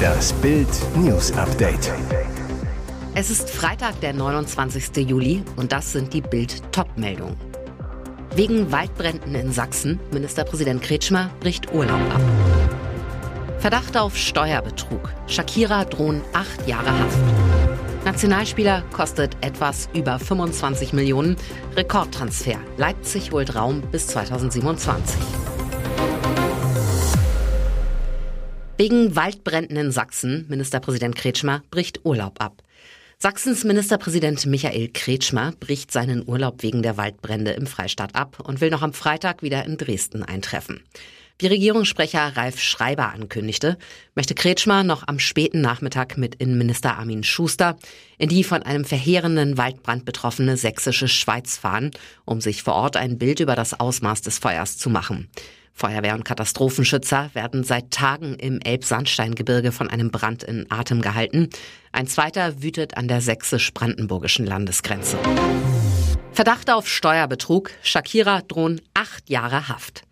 Das Bild News Update. Es ist Freitag, der 29. Juli und das sind die Bild Top-Meldungen. Wegen Waldbränden in Sachsen, Ministerpräsident Kretschmer bricht Urlaub ab. Verdacht auf Steuerbetrug. Shakira drohen acht Jahre Haft. Nationalspieler kostet etwas über 25 Millionen. Rekordtransfer. Leipzig holt Raum bis 2027. Wegen Waldbränden in Sachsen, Ministerpräsident Kretschmer bricht Urlaub ab. Sachsens Ministerpräsident Michael Kretschmer bricht seinen Urlaub wegen der Waldbrände im Freistaat ab und will noch am Freitag wieder in Dresden eintreffen. Wie Regierungssprecher Ralf Schreiber ankündigte, möchte Kretschmer noch am späten Nachmittag mit Innenminister Armin Schuster in die von einem verheerenden Waldbrand betroffene sächsische Schweiz fahren, um sich vor Ort ein Bild über das Ausmaß des Feuers zu machen. Feuerwehr und Katastrophenschützer werden seit Tagen im Elbsandsteingebirge von einem Brand in Atem gehalten. Ein zweiter wütet an der sächsisch-brandenburgischen Landesgrenze. Verdacht auf Steuerbetrug. Shakira drohen acht Jahre Haft.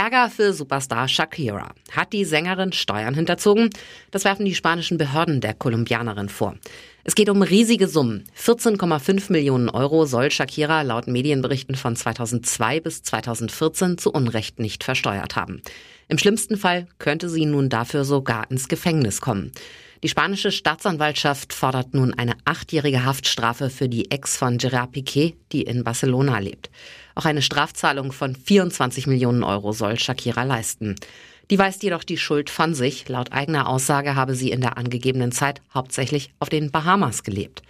Ärger für Superstar Shakira. Hat die Sängerin Steuern hinterzogen? Das werfen die spanischen Behörden der Kolumbianerin vor. Es geht um riesige Summen. 14,5 Millionen Euro soll Shakira laut Medienberichten von 2002 bis 2014 zu Unrecht nicht versteuert haben. Im schlimmsten Fall könnte sie nun dafür sogar ins Gefängnis kommen. Die spanische Staatsanwaltschaft fordert nun eine achtjährige Haftstrafe für die Ex von Gerard Piquet, die in Barcelona lebt. Auch eine Strafzahlung von 24 Millionen Euro soll Shakira leisten. Die weist jedoch die Schuld von sich. Laut eigener Aussage habe sie in der angegebenen Zeit hauptsächlich auf den Bahamas gelebt.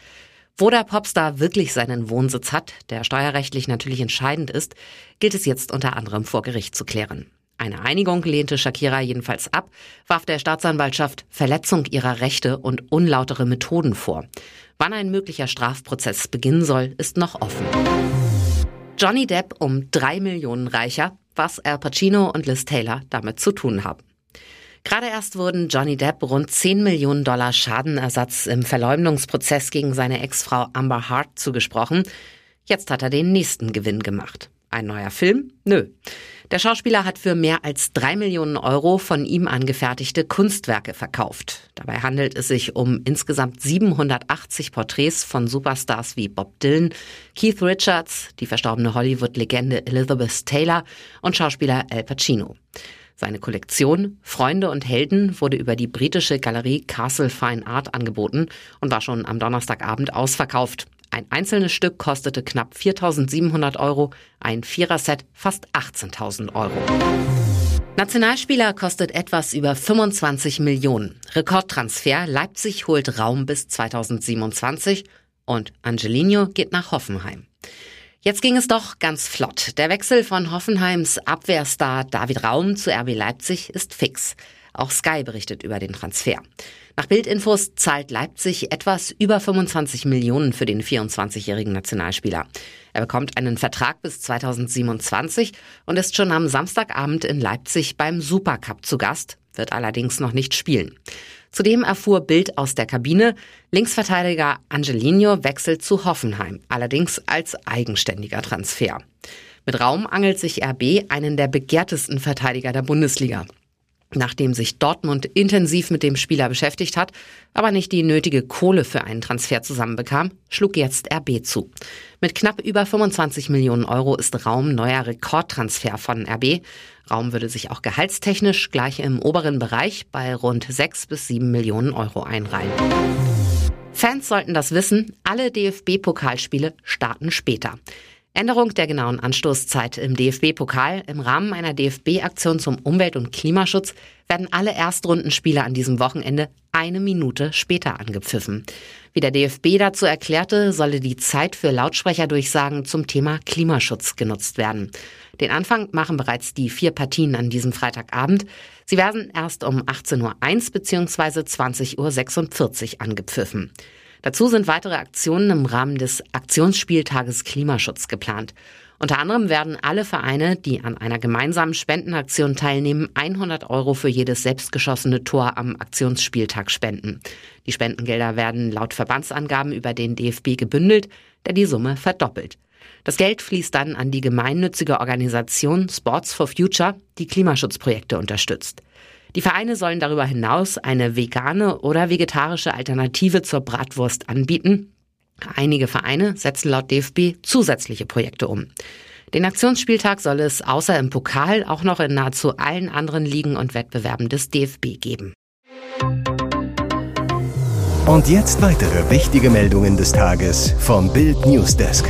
Wo der Popstar wirklich seinen Wohnsitz hat, der steuerrechtlich natürlich entscheidend ist, gilt es jetzt unter anderem vor Gericht zu klären. Eine Einigung lehnte Shakira jedenfalls ab, warf der Staatsanwaltschaft Verletzung ihrer Rechte und unlautere Methoden vor. Wann ein möglicher Strafprozess beginnen soll, ist noch offen. Johnny Depp um drei Millionen reicher, was Al Pacino und Liz Taylor damit zu tun haben. Gerade erst wurden Johnny Depp rund 10 Millionen Dollar Schadenersatz im Verleumdungsprozess gegen seine Ex-Frau Amber Hart zugesprochen. Jetzt hat er den nächsten Gewinn gemacht. Ein neuer Film? Nö. Der Schauspieler hat für mehr als drei Millionen Euro von ihm angefertigte Kunstwerke verkauft. Dabei handelt es sich um insgesamt 780 Porträts von Superstars wie Bob Dylan, Keith Richards, die verstorbene Hollywood-Legende Elizabeth Taylor und Schauspieler Al Pacino. Seine Kollektion Freunde und Helden wurde über die britische Galerie Castle Fine Art angeboten und war schon am Donnerstagabend ausverkauft. Ein einzelnes Stück kostete knapp 4.700 Euro, ein Viererset fast 18.000 Euro. Nationalspieler kostet etwas über 25 Millionen. Rekordtransfer, Leipzig holt Raum bis 2027 und Angelino geht nach Hoffenheim. Jetzt ging es doch ganz flott. Der Wechsel von Hoffenheims Abwehrstar David Raum zu RB Leipzig ist fix. Auch Sky berichtet über den Transfer. Nach Bildinfos zahlt Leipzig etwas über 25 Millionen für den 24-jährigen Nationalspieler. Er bekommt einen Vertrag bis 2027 und ist schon am Samstagabend in Leipzig beim Supercup zu Gast, wird allerdings noch nicht spielen. Zudem erfuhr Bild aus der Kabine, Linksverteidiger Angelino wechselt zu Hoffenheim, allerdings als eigenständiger Transfer. Mit Raum angelt sich RB einen der begehrtesten Verteidiger der Bundesliga. Nachdem sich Dortmund intensiv mit dem Spieler beschäftigt hat, aber nicht die nötige Kohle für einen Transfer zusammenbekam, schlug jetzt RB zu. Mit knapp über 25 Millionen Euro ist Raum neuer Rekordtransfer von RB. Raum würde sich auch gehaltstechnisch gleich im oberen Bereich bei rund 6 bis 7 Millionen Euro einreihen. Fans sollten das wissen, alle DFB-Pokalspiele starten später. Änderung der genauen Anstoßzeit im DFB-Pokal. Im Rahmen einer DFB-Aktion zum Umwelt- und Klimaschutz werden alle Erstrundenspiele an diesem Wochenende eine Minute später angepfiffen. Wie der DFB dazu erklärte, solle die Zeit für Lautsprecherdurchsagen zum Thema Klimaschutz genutzt werden. Den Anfang machen bereits die vier Partien an diesem Freitagabend. Sie werden erst um 18.01 Uhr bzw. 20.46 Uhr angepfiffen. Dazu sind weitere Aktionen im Rahmen des Aktionsspieltages Klimaschutz geplant. Unter anderem werden alle Vereine, die an einer gemeinsamen Spendenaktion teilnehmen, 100 Euro für jedes selbstgeschossene Tor am Aktionsspieltag spenden. Die Spendengelder werden laut Verbandsangaben über den DFB gebündelt, der die Summe verdoppelt. Das Geld fließt dann an die gemeinnützige Organisation Sports for Future, die Klimaschutzprojekte unterstützt. Die Vereine sollen darüber hinaus eine vegane oder vegetarische Alternative zur Bratwurst anbieten. Einige Vereine setzen laut DFB zusätzliche Projekte um. Den Aktionsspieltag soll es außer im Pokal auch noch in nahezu allen anderen Ligen und Wettbewerben des DFB geben. Und jetzt weitere wichtige Meldungen des Tages vom Bild Newsdesk.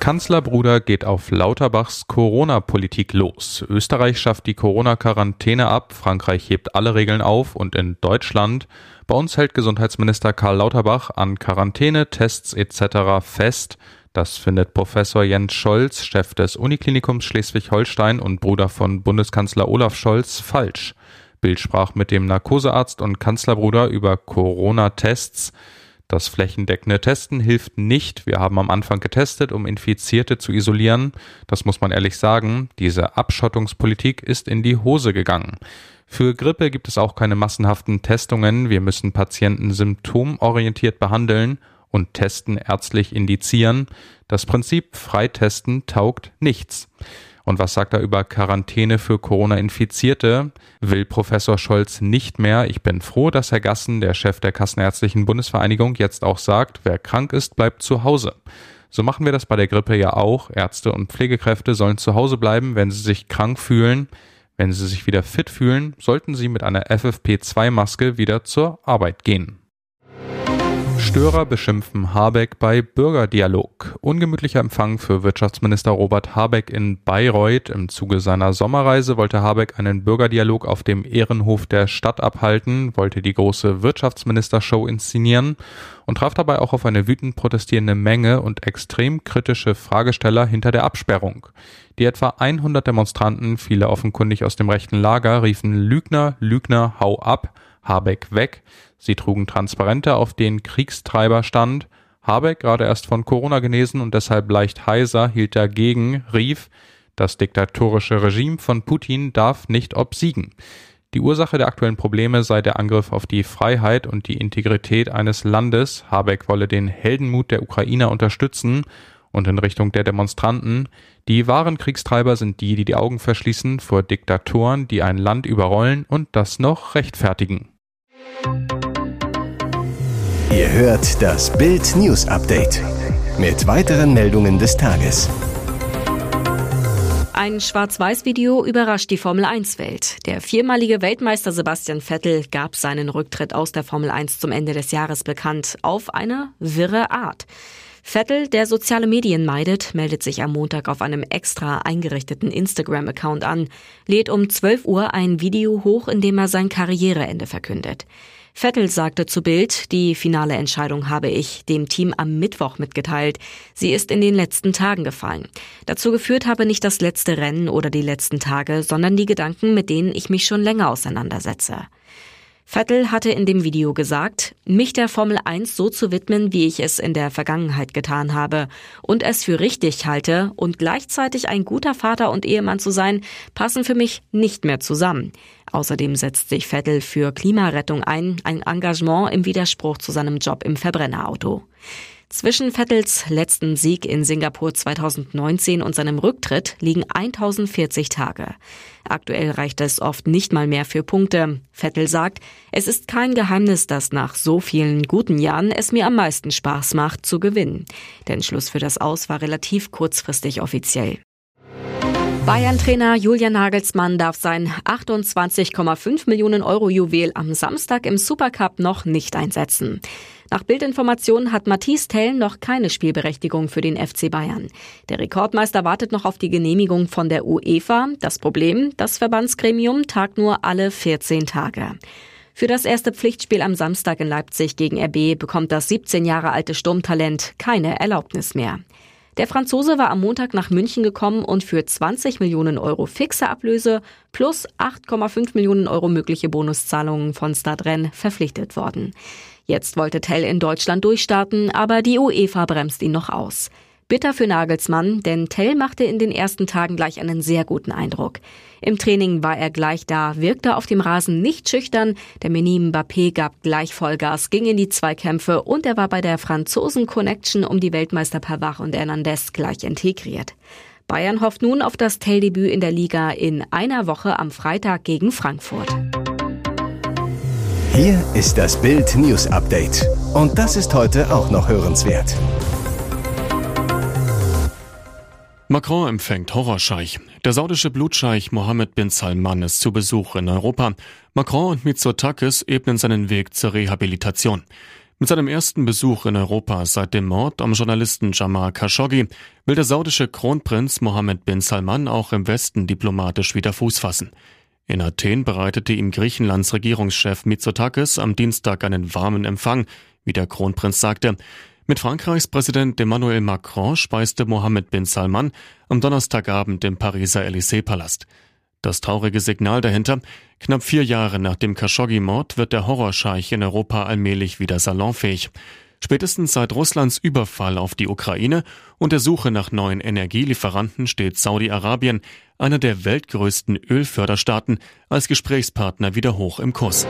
Kanzlerbruder geht auf Lauterbachs Corona-Politik los. Österreich schafft die Corona-Quarantäne ab, Frankreich hebt alle Regeln auf und in Deutschland, bei uns hält Gesundheitsminister Karl Lauterbach an Quarantäne, Tests etc. fest. Das findet Professor Jens Scholz, Chef des Uniklinikums Schleswig-Holstein und Bruder von Bundeskanzler Olaf Scholz, falsch. Bild sprach mit dem Narkosearzt und Kanzlerbruder über Corona-Tests. Das flächendeckende Testen hilft nicht. Wir haben am Anfang getestet, um Infizierte zu isolieren. Das muss man ehrlich sagen. Diese Abschottungspolitik ist in die Hose gegangen. Für Grippe gibt es auch keine massenhaften Testungen. Wir müssen Patienten symptomorientiert behandeln und Testen ärztlich indizieren. Das Prinzip Freitesten taugt nichts. Und was sagt er über Quarantäne für Corona-Infizierte? Will Professor Scholz nicht mehr. Ich bin froh, dass Herr Gassen, der Chef der Kassenärztlichen Bundesvereinigung, jetzt auch sagt, wer krank ist, bleibt zu Hause. So machen wir das bei der Grippe ja auch. Ärzte und Pflegekräfte sollen zu Hause bleiben, wenn sie sich krank fühlen. Wenn sie sich wieder fit fühlen, sollten sie mit einer FFP2-Maske wieder zur Arbeit gehen. Störer beschimpfen Habeck bei Bürgerdialog. Ungemütlicher Empfang für Wirtschaftsminister Robert Habeck in Bayreuth. Im Zuge seiner Sommerreise wollte Habeck einen Bürgerdialog auf dem Ehrenhof der Stadt abhalten, wollte die große Wirtschaftsministershow inszenieren und traf dabei auch auf eine wütend protestierende Menge und extrem kritische Fragesteller hinter der Absperrung. Die etwa 100 Demonstranten, viele offenkundig aus dem rechten Lager, riefen Lügner, Lügner, hau ab, Habeck weg. Sie trugen Transparente, auf denen Kriegstreiber stand. Habeck, gerade erst von Corona genesen und deshalb leicht heiser, hielt dagegen, rief, das diktatorische Regime von Putin darf nicht obsiegen. Die Ursache der aktuellen Probleme sei der Angriff auf die Freiheit und die Integrität eines Landes. Habeck wolle den Heldenmut der Ukrainer unterstützen und in Richtung der Demonstranten. Die wahren Kriegstreiber sind die, die die Augen verschließen vor Diktatoren, die ein Land überrollen und das noch rechtfertigen. Ihr hört das Bild News Update mit weiteren Meldungen des Tages. Ein Schwarz-Weiß-Video überrascht die Formel-1-Welt. Der viermalige Weltmeister Sebastian Vettel gab seinen Rücktritt aus der Formel 1 zum Ende des Jahres bekannt, auf eine wirre Art. Vettel, der soziale Medien meidet, meldet sich am Montag auf einem extra eingerichteten Instagram-Account an, lädt um 12 Uhr ein Video hoch, in dem er sein Karriereende verkündet. Vettel sagte zu Bild, die finale Entscheidung habe ich dem Team am Mittwoch mitgeteilt. Sie ist in den letzten Tagen gefallen. Dazu geführt habe nicht das letzte Rennen oder die letzten Tage, sondern die Gedanken, mit denen ich mich schon länger auseinandersetze. Vettel hatte in dem Video gesagt, mich der Formel 1 so zu widmen, wie ich es in der Vergangenheit getan habe und es für richtig halte und gleichzeitig ein guter Vater und Ehemann zu sein, passen für mich nicht mehr zusammen. Außerdem setzt sich Vettel für Klimarettung ein, ein Engagement im Widerspruch zu seinem Job im Verbrennerauto. Zwischen Vettels letzten Sieg in Singapur 2019 und seinem Rücktritt liegen 1040 Tage. Aktuell reicht es oft nicht mal mehr für Punkte. Vettel sagt, es ist kein Geheimnis, dass nach so vielen guten Jahren es mir am meisten Spaß macht, zu gewinnen. Der Entschluss für das Aus war relativ kurzfristig offiziell. Bayern-Trainer Julian Nagelsmann darf sein 28,5 Millionen Euro Juwel am Samstag im Supercup noch nicht einsetzen. Nach Bildinformationen hat Matthias Tell noch keine Spielberechtigung für den FC Bayern. Der Rekordmeister wartet noch auf die Genehmigung von der UEFA. Das Problem, das Verbandsgremium tagt nur alle 14 Tage. Für das erste Pflichtspiel am Samstag in Leipzig gegen RB bekommt das 17 Jahre alte Sturmtalent keine Erlaubnis mehr. Der Franzose war am Montag nach München gekommen und für 20 Millionen Euro fixe Ablöse plus 8,5 Millionen Euro mögliche Bonuszahlungen von Stadren verpflichtet worden. Jetzt wollte Tell in Deutschland durchstarten, aber die UEFA bremst ihn noch aus. Bitter für Nagelsmann, denn Tell machte in den ersten Tagen gleich einen sehr guten Eindruck. Im Training war er gleich da, wirkte auf dem Rasen nicht schüchtern, der Meni Mbappé gab gleich Vollgas, ging in die Zweikämpfe und er war bei der Franzosen Connection um die Weltmeister Pavard und Hernandez gleich integriert. Bayern hofft nun auf das Telldebüt in der Liga in einer Woche am Freitag gegen Frankfurt. Hier ist das Bild News Update. Und das ist heute auch noch hörenswert. Macron empfängt Horrorscheich. Der saudische Blutscheich Mohammed bin Salman ist zu Besuch in Europa. Macron und Mitsotakis ebnen seinen Weg zur Rehabilitation. Mit seinem ersten Besuch in Europa seit dem Mord am Journalisten Jamal Khashoggi will der saudische Kronprinz Mohammed bin Salman auch im Westen diplomatisch wieder Fuß fassen. In Athen bereitete ihm Griechenlands Regierungschef Mitsotakis am Dienstag einen warmen Empfang, wie der Kronprinz sagte. Mit Frankreichs Präsident Emmanuel Macron speiste Mohammed bin Salman am Donnerstagabend im Pariser Élysée-Palast. Das traurige Signal dahinter, knapp vier Jahre nach dem Khashoggi-Mord wird der Horrorscheich in Europa allmählich wieder salonfähig. Spätestens seit Russlands Überfall auf die Ukraine und der Suche nach neuen Energielieferanten steht Saudi-Arabien, einer der weltgrößten Ölförderstaaten, als Gesprächspartner wieder hoch im Kurs.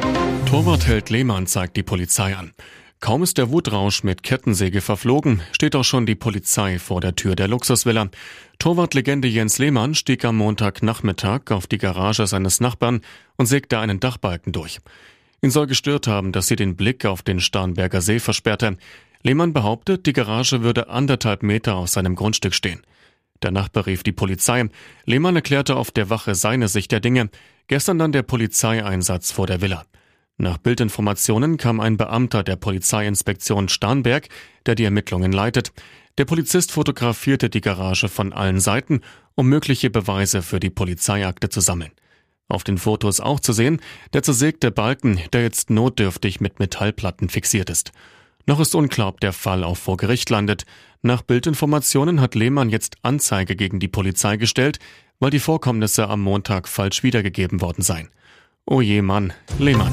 Torwartheld Lehmann zeigt die Polizei an. Kaum ist der Wutrausch mit Kettensäge verflogen, steht auch schon die Polizei vor der Tür der Luxusvilla. Torwartlegende Jens Lehmann stieg am Montagnachmittag auf die Garage seines Nachbarn und sägte einen Dachbalken durch. Ihn soll gestört haben, dass sie den Blick auf den Starnberger See versperrte. Lehmann behauptet, die Garage würde anderthalb Meter aus seinem Grundstück stehen. Der Nachbar rief die Polizei. Lehmann erklärte auf der Wache seine Sicht der Dinge. Gestern dann der Polizeieinsatz vor der Villa. Nach Bildinformationen kam ein Beamter der Polizeiinspektion Starnberg, der die Ermittlungen leitet. Der Polizist fotografierte die Garage von allen Seiten, um mögliche Beweise für die Polizeiakte zu sammeln. Auf den Fotos auch zu sehen, der zersägte Balken, der jetzt notdürftig mit Metallplatten fixiert ist. Noch ist unklar, ob der Fall auch vor Gericht landet. Nach Bildinformationen hat Lehmann jetzt Anzeige gegen die Polizei gestellt, weil die Vorkommnisse am Montag falsch wiedergegeben worden seien. Oh je Mann, Lehmann.